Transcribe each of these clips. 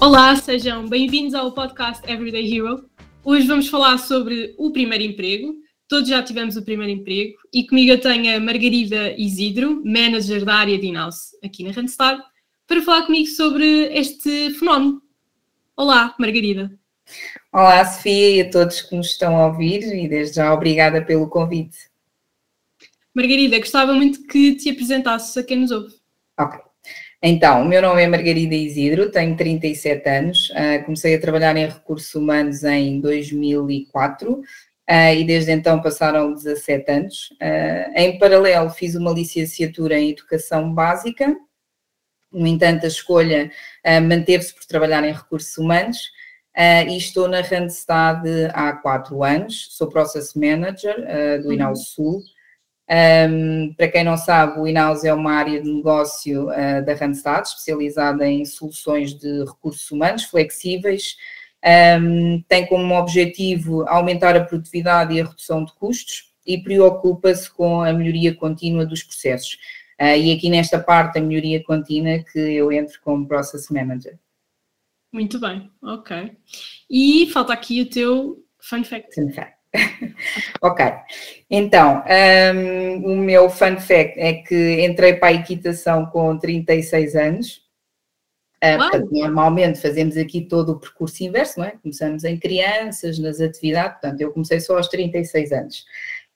Olá, sejam bem-vindos ao podcast Everyday Hero. Hoje vamos falar sobre o primeiro emprego. Todos já tivemos o primeiro emprego e comigo eu tenho a Margarida Isidro, manager da área de in-house aqui na Randstad, para falar comigo sobre este fenómeno. Olá, Margarida. Olá, Sofia e a todos que nos estão a ouvir e desde já obrigada pelo convite. Margarida, gostava muito que te apresentasses a quem nos ouve. Ok. Então, o meu nome é Margarida Isidro, tenho 37 anos, uh, comecei a trabalhar em recursos humanos em 2004 uh, ah, e desde então passaram 17 anos. Uh, em paralelo, fiz uma licenciatura em Educação Básica, no entanto, a escolha manteve-se por trabalhar em recursos humanos e estou na Randstad há 4 anos, sou Process Manager do Inal uhum. Sul. Um, para quem não sabe, o Inaus é uma área de negócio uh, da Randstad, especializada em soluções de recursos humanos flexíveis. Um, tem como objetivo aumentar a produtividade e a redução de custos e preocupa-se com a melhoria contínua dos processos. Uh, e aqui nesta parte da melhoria contínua que eu entro como Process Manager. Muito bem, ok. E falta aqui o teu fun fact. Fun fact. ok, então um, o meu fun fact é que entrei para a equitação com 36 anos. Uh, portanto, normalmente fazemos aqui todo o percurso inverso, não é? Começamos em crianças, nas atividades, portanto, eu comecei só aos 36 anos.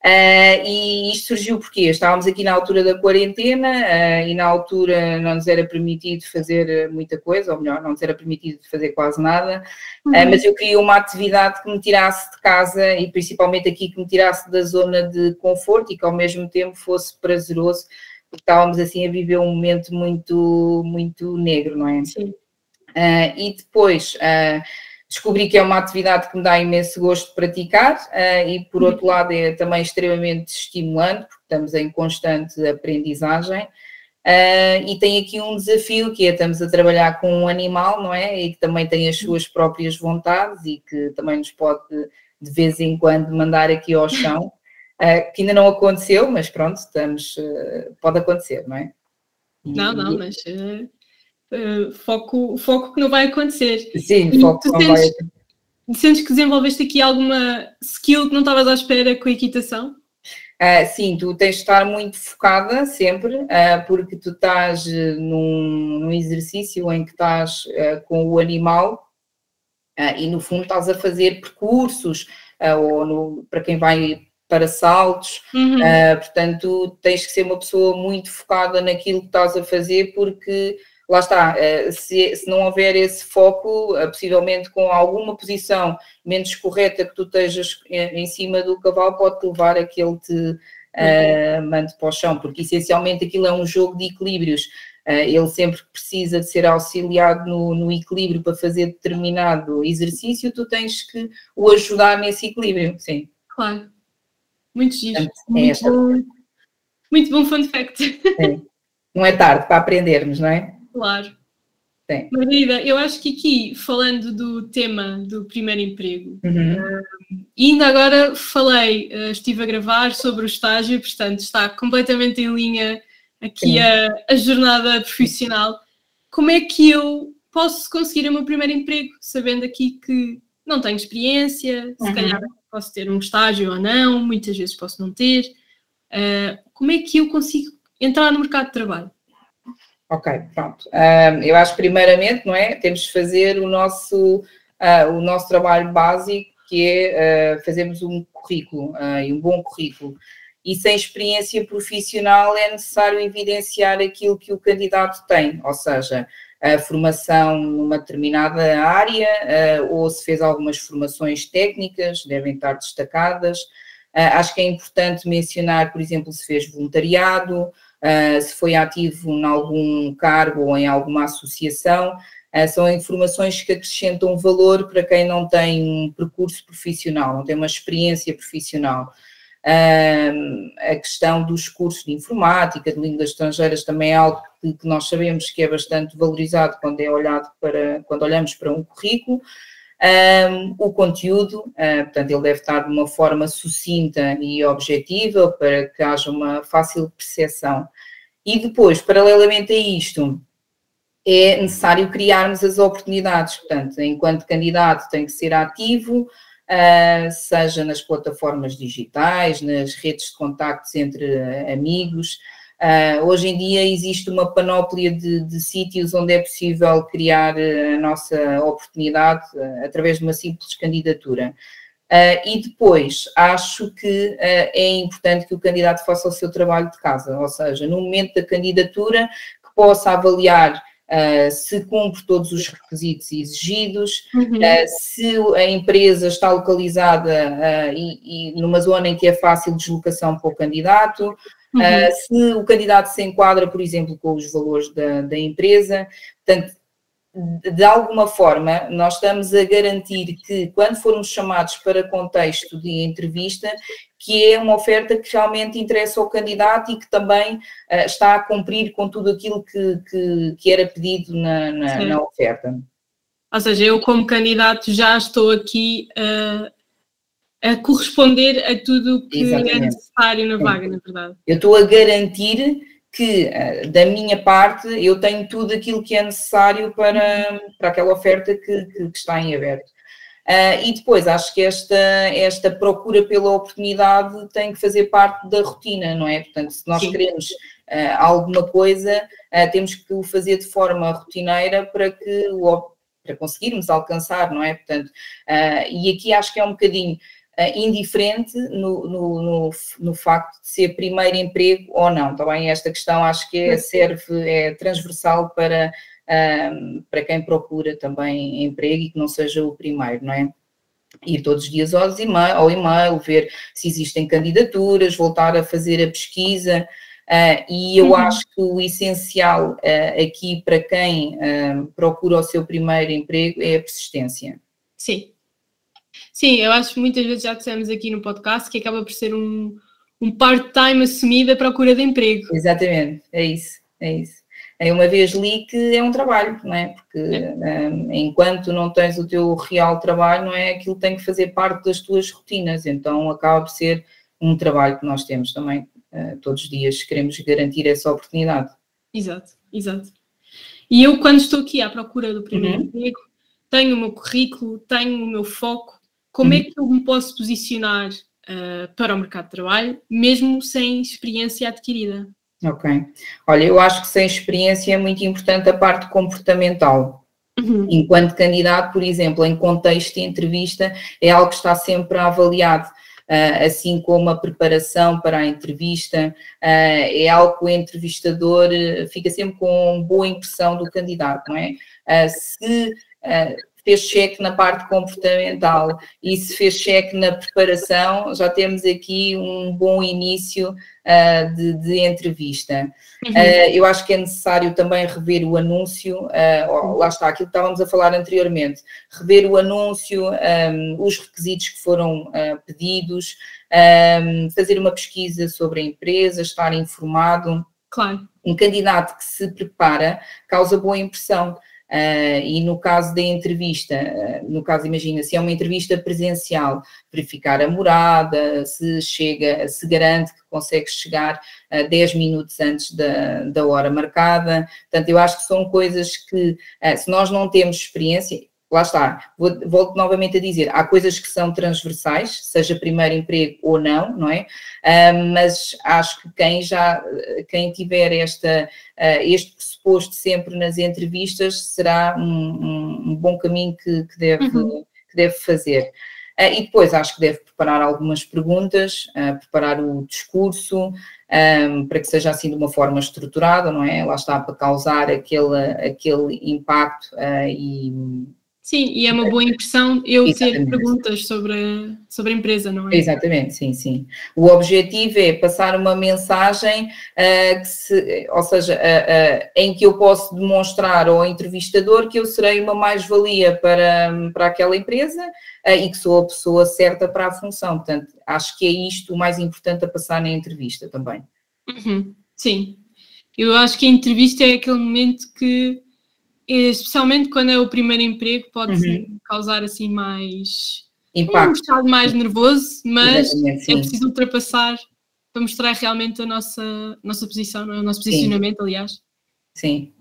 Uh, e isto surgiu porque estávamos aqui na altura da quarentena uh, e na altura não nos era permitido fazer muita coisa, ou melhor, não nos era permitido fazer quase nada, uh, uhum. mas eu queria uma atividade que me tirasse de casa e principalmente aqui que me tirasse da zona de conforto e que ao mesmo tempo fosse prazeroso, porque estávamos assim a viver um momento muito, muito negro, não é? Sim. e depois descobri que é uma atividade que me dá imenso gosto de praticar uh, e, por outro lado, é também extremamente estimulante, porque estamos em constante aprendizagem. Uh, e tem aqui um desafio que é estamos a trabalhar com um animal, não é? E que também tem as suas próprias vontades e que também nos pode de vez em quando mandar aqui ao chão, uh, que ainda não aconteceu, mas pronto, estamos, pode acontecer, não é? Não, não, mas uh, foco, foco que não vai acontecer. Sim, e foco que não sentes, vai Sentes que desenvolveste aqui alguma skill que não estavas à espera com a equitação? Uh, sim, tu tens de estar muito focada sempre, uh, porque tu estás num, num, exercício em que estás uh, com o animal e no fundo estás a fazer percursos, ou no, para quem vai para saltos, uhum. portanto tens que ser uma pessoa muito focada naquilo que estás a fazer, porque lá está, eh, se, se, não houver esse foco, eh, possivelmente com alguma posição menos correta que tu estejas em cima do cavalo, pode levar a que ele te uh, mande para o chão, porque essencialmente aquilo é um jogo de equilíbrios. Uh, ele sempre precisa de ser auxiliado no, no, equilíbrio para fazer determinado exercício, tu tens que o ajudar nesse equilíbrio, sim. Claro. Muito giro. Portanto, é muito, bom, muito bom fun fact. Sim. Não é tarde para aprendermos, não é? Claro. Sim. Margarida, eu acho que aqui, falando do tema do primeiro emprego, uhum. uh, ainda agora falei, uh, estive a gravar sobre o estágio, portanto está completamente em linha aqui a, a, jornada profissional. Como é que eu posso conseguir o meu primeiro emprego, sabendo aqui que não tenho experiência, se uhum. calhar posso ter um estágio ou não, muitas vezes posso não ter. Uh, como é que eu consigo entrar no mercado de trabalho? Ok, pronto. Uh, eu acho que primeiramente, não é? Temos de fazer o nosso, uh, o nosso trabalho básico, que é uh, fazermos um currículo, e um bom currículo. E sem experiência profissional é necessário evidenciar aquilo que o candidato tem, ou seja, a formação numa determinada área, ou se fez algumas formações técnicas, devem estar destacadas. acho que é importante mencionar, por exemplo, se fez voluntariado, uh, se foi ativo em algum cargo ou em alguma associação, uh, são informações que acrescentam valor para quem não tem um percurso profissional, não tem uma experiência profissional. Uh, a questão dos cursos de informática, de línguas estrangeiras, também é algo que, que, nós sabemos que é bastante valorizado quando é olhado para, quando olhamos para um currículo. Um, o conteúdo, uh, portanto, ele deve estar de uma forma sucinta e objetiva para que haja uma fácil percepção. E depois, paralelamente a isto, é necessário criarmos as oportunidades. Portanto, enquanto candidato tem que ser ativo, uh, seja nas plataformas digitais, nas redes de contactos entre amigos. Uh, hoje em dia existe uma panóplia de, de, sítios onde é possível criar a nossa oportunidade uh, através de uma simples candidatura. Uh, e depois, acho que é importante que o candidato faça o seu trabalho de casa, ou seja, no momento da candidatura, que possa avaliar Uh, se cumpre todos os requisitos exigidos, uhum. uh, se a empresa está localizada uh, e, e, numa zona em que é fácil deslocação para o candidato, uhum. se o candidato se enquadra, por exemplo, com os valores da, da empresa. Portanto, de alguma forma, nós estamos a garantir que, quando formos chamados para contexto de entrevista, que é uma oferta que realmente interessa ao candidato e que também uh, está a cumprir com tudo aquilo que, que, que era pedido na, na, na, oferta. Ou seja, eu como candidato já estou aqui uh, a corresponder a tudo que é Exatamente. é necessário na Sim. vaga, na verdade. Eu estou a garantir que eh, da minha parte eu tenho tudo aquilo que é necessário para, para aquela oferta que, que, está em aberto. Uh, e depois acho que esta, esta procura pela oportunidade tem que fazer parte da rotina, não é? Portanto, se nós Sim. queremos uh, alguma coisa, uh, temos que o fazer de forma rotineira para que o, para conseguirmos alcançar, não é? Portanto, e aqui acho que é um bocadinho indiferente no, no, no, no, facto de ser primeiro emprego ou não. Também esta questão acho que é, serve, é transversal para, um, para quem procura também emprego e que não seja o primeiro, não é? ir todos os dias ao e-mail, ao e-mail, ver se existem candidaturas, voltar a fazer a pesquisa. Uh, e eu uhum. acho que o essencial uh, aqui para quem uh, procura o seu primeiro emprego é a persistência. Sim, Sim, eu acho que muitas vezes já dissemos aqui no podcast que acaba por ser um, um part-time assumido à procura de emprego. Exatamente, é isso, é isso. Eu uma vez li que é um trabalho, não é? Porque é. Um, enquanto não tens o teu real trabalho, não é? Aquilo tem que fazer parte das tuas rotinas, então acaba por ser um trabalho que nós temos também uh, todos os dias, queremos garantir essa oportunidade. Exato, exato. E eu, quando estou aqui à procura do primeiro uhum. emprego, tenho o meu currículo, tenho o meu foco, como é uhum. que eu me posso posicionar uh, para o mercado de trabalho, mesmo sem experiência adquirida? Ok. Olha, eu acho que sem experiência é muito importante a parte comportamental. Uhum. Enquanto candidato, por exemplo, em contexto de entrevista, é algo que está sempre avaliado. Uh, assim como a preparação para a entrevista, uh, é algo que o entrevistador fica sempre com boa impressão do candidato, não é? Se fez cheque na parte comportamental e se fez cheque na preparação, já temos aqui um bom início uh, de, de, entrevista. Uhum. Uh, eu acho que é necessário também rever o anúncio, uh, lá está, aquilo que estávamos a falar anteriormente, rever o anúncio, um, os requisitos que foram pedidos, um, fazer uma pesquisa sobre a empresa, estar informado. Claro. Um candidato que se prepara causa boa impressão. Uh, e no caso da entrevista, uh, no caso, imagina, se é uma entrevista presencial, verificar a morada, se chega, se garante que consegue chegar uh, 10 minutos antes da, da hora marcada. Portanto, eu acho que são coisas que, uh, se nós não temos experiência, lá está, volto novamente a dizer, há coisas que são transversais, seja primeiro emprego ou não, não é? Uh, mas acho que quem já, quem tiver esta, uh, este pressuposto sempre nas entrevistas será um, um, um bom caminho que, que deve, uhum. que deve fazer. Uh, e depois acho que deve preparar algumas perguntas, preparar o discurso, um, para que seja assim de uma forma estruturada, não é? Lá está para causar aquele, aquele impacto e Sim, e é uma boa impressão eu Exatamente. ter perguntas sobre, sobre a empresa, não é? Exatamente, sim, sim. O objetivo é passar uma mensagem, uh, que se, ou seja, uh, uh, em que eu posso demonstrar ao entrevistador que eu serei uma mais-valia para, para aquela empresa e que sou a pessoa certa para a função. Portanto, acho que é isto o mais importante a passar na entrevista também. Uhum, sim. Eu acho que a entrevista é aquele momento que especialmente quando é o primeiro emprego, pode uhum. causar assim mais Impacto. um estado mais nervoso, mas é preciso ultrapassar para mostrar realmente a nossa, nossa posição, é? o nosso posicionamento, Sim. aliás. Sim.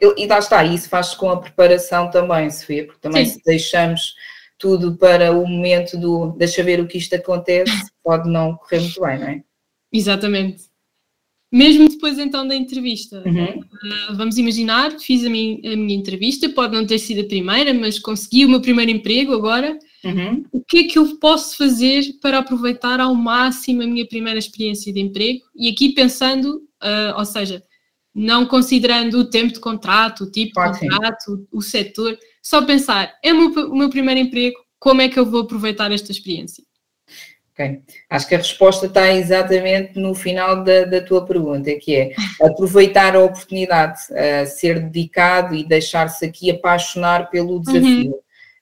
e lá está, isso faz com a preparação também, Sofia, porque também Sim. se deixamos tudo para o momento do deixa ver o que isto acontece, pode não correr muito bem, não é? Exatamente. Mesmo depois então da entrevista, uhum. uh, vamos imaginar, fiz a minha, a minha, entrevista, pode não ter sido a primeira, mas consegui o meu primeiro emprego agora. Uhum. O que é que eu posso fazer para aproveitar ao máximo a minha primeira experiência de emprego? E aqui pensando, uh, ou seja, não considerando o tempo de contrato, o tipo de contrato, o, o setor, só pensar, é o meu, o meu primeiro emprego, como é que eu vou aproveitar esta experiência? Ok. Acho que a resposta está exatamente no final da, da tua pergunta, que é aproveitar a oportunidade, uh, ser dedicado e deixar-se aqui apaixonar pelo desafio. Uhum.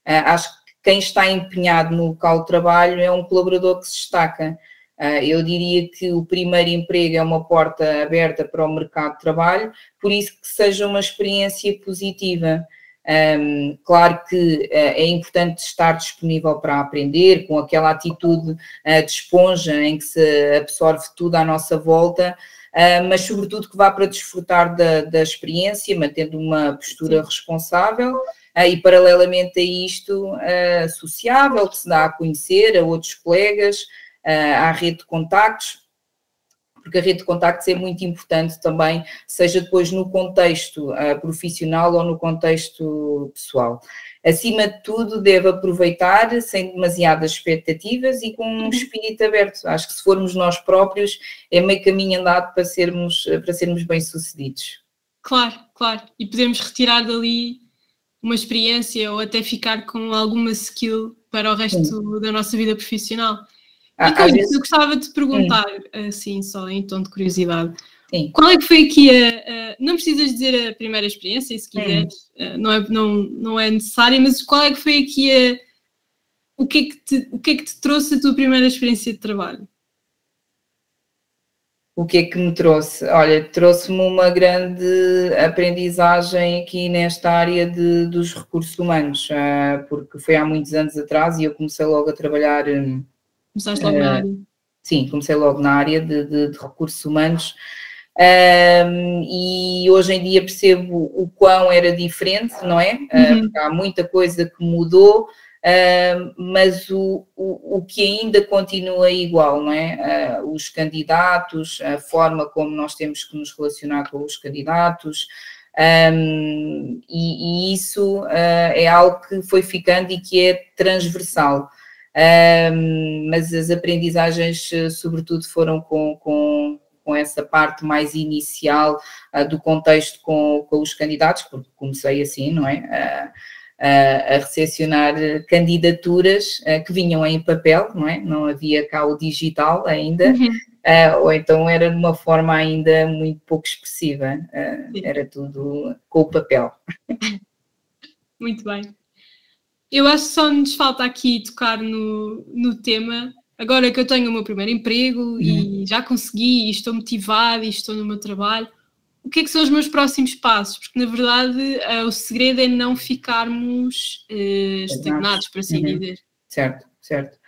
Uh, acho que quem está empenhado no local de trabalho é um colaborador que se destaca. Uh, eu diria que o primeiro emprego é uma porta aberta para o mercado de trabalho, por isso que seja uma experiência positiva. Um, claro que uh, é importante estar disponível para aprender, com aquela atitude uh, de esponja em que se absorve tudo à nossa volta, uh, mas sobretudo que vá para desfrutar da, da experiência, mantendo uma postura Sim. responsável e paralelamente a isto sociável, que se dá a conhecer a outros colegas, à rede de contactos porque a rede de contactos é muito importante também, seja depois no contexto uh, profissional ou no contexto pessoal. Acima de tudo, deve aproveitar sem demasiadas expectativas e com um uhum. espírito aberto. Acho que se formos nós próprios, é meio caminho andado para sermos, para sermos bem-sucedidos. Claro, claro. E podemos retirar dali uma experiência ou até ficar com alguma skill para o resto Sim. da nossa vida profissional. E com isso, eu gostava de te perguntar, hum. assim, só em tom de curiosidade, Sim. qual é que foi aqui a, a, Não precisas dizer a primeira experiência, se quiseres, hum. não, é, não, não é necessário, mas qual é que foi aqui a. O que, é que te, o que é que te trouxe a tua primeira experiência de trabalho? O que é que me trouxe? Olha, trouxe-me uma grande aprendizagem aqui nesta área de, dos recursos humanos, ah, porque foi há muitos anos atrás e eu comecei logo a trabalhar hum, Começaste logo na área? Sim, comecei logo na área de, de, de recursos humanos. Um, e hoje em dia percebo o quão era diferente, não é? Uhum. Uh, há muita coisa que mudou, uh, mas o, o, o, que ainda continua igual, não é? Uh, os candidatos, a forma como nós temos que nos relacionar com os candidatos, um, e, e, isso é algo que foi ficando e que é transversal um, mas as aprendizagens, eh, sobretudo, foram com, com, com essa parte mais inicial uh, do contexto com, com, os candidatos, porque comecei assim, não é? Uh, a recepcionar candidaturas que vinham em papel, não é? Não havia cá o digital ainda, uhum. uh, ou então era de uma forma ainda muito pouco expressiva, era tudo com o papel. Muito bem. Eu acho que só nos falta aqui tocar no, no tema. Agora que eu tenho o meu primeiro emprego uhum. e já consegui, e estou motivada e estou no meu trabalho, o que é que são os meus próximos passos? Porque na verdade uh, o segredo é não ficarmos uh, estagnados, por assim uhum. dizer. Certo, certo.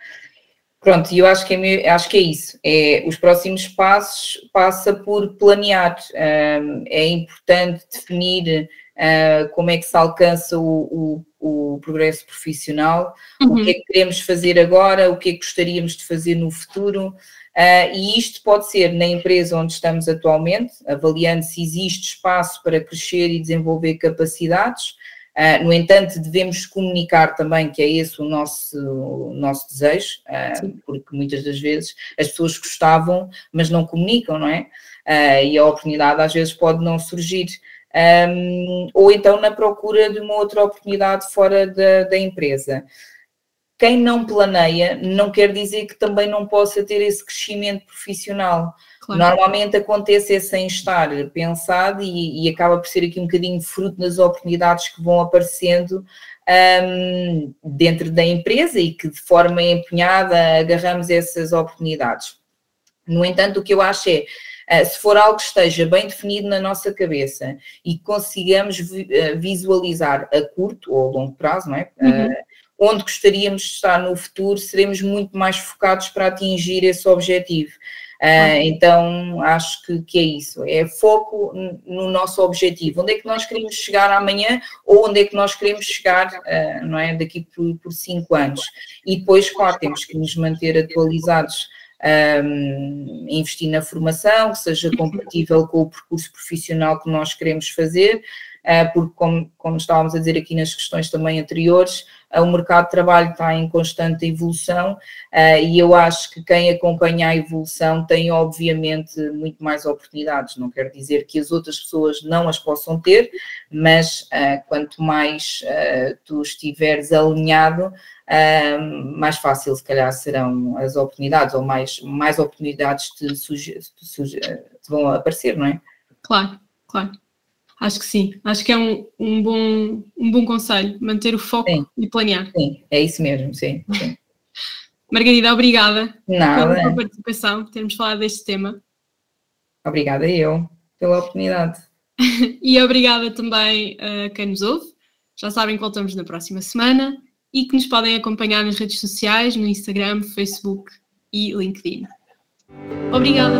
Pronto, e eu acho que, é, acho que é isso. É, os próximos passos passa por planear. Um, é importante definir uh, como é que se alcança o, o, o progresso profissional, uhum. o que é que queremos fazer agora, o que é que gostaríamos de fazer no futuro. Uh, e isto pode ser na empresa onde estamos atualmente, avaliando se existe espaço para crescer e desenvolver capacidades. Uh, no entanto, devemos comunicar também que é esse o nosso, o nosso desejo, uh, porque muitas das vezes as pessoas gostavam, mas não comunicam, não é? e a oportunidade às vezes pode não surgir um, ou então na procura de uma outra oportunidade fora da, da empresa. Quem não planeia não quer dizer que também não possa ter esse crescimento profissional. Claro. Normalmente acontece é sem estar pensado e, e, acaba por ser aqui um bocadinho fruto das oportunidades que vão aparecendo um, dentro da empresa e que de forma empenhada agarramos essas oportunidades. No entanto, o que eu acho é se for algo que esteja bem definido na nossa cabeça e consigamos eh, visualizar a curto ou a longo prazo, não é? Uhum. Eh, onde gostaríamos de estar no futuro, seremos muito mais focados para atingir esse objetivo. Então, acho que, que, é isso, é foco no nosso objetivo, onde é que nós queremos chegar amanhã ou onde é que nós queremos chegar, não é, daqui por, por, cinco anos. E depois, claro, temos que nos manter atualizados, um, investir na formação, que seja compatível com o percurso profissional que nós queremos fazer, porque como, como estávamos a dizer aqui nas questões também anteriores, o mercado de trabalho está em constante evolução uh, e eu acho que quem acompanha a evolução tem, obviamente, muito mais oportunidades. Não quero dizer que as outras pessoas não as possam ter, mas quanto mais tu estiveres alinhado, mais fácil, se calhar, serão as oportunidades, ou mais, mais oportunidades te, te vão aparecer, não é? Claro, claro. Acho que sim, acho que é um, um, bom, um bom conselho, manter o foco sim. e planear. Sim, é isso mesmo, sim. sim. Margarida, obrigada Nada. pela participação, por termos falado deste tema. Obrigada eu pela oportunidade. e obrigada também a quem nos ouve. Já sabem que voltamos na próxima semana e que nos podem acompanhar nas redes sociais, no Instagram, Facebook e LinkedIn. Obrigada.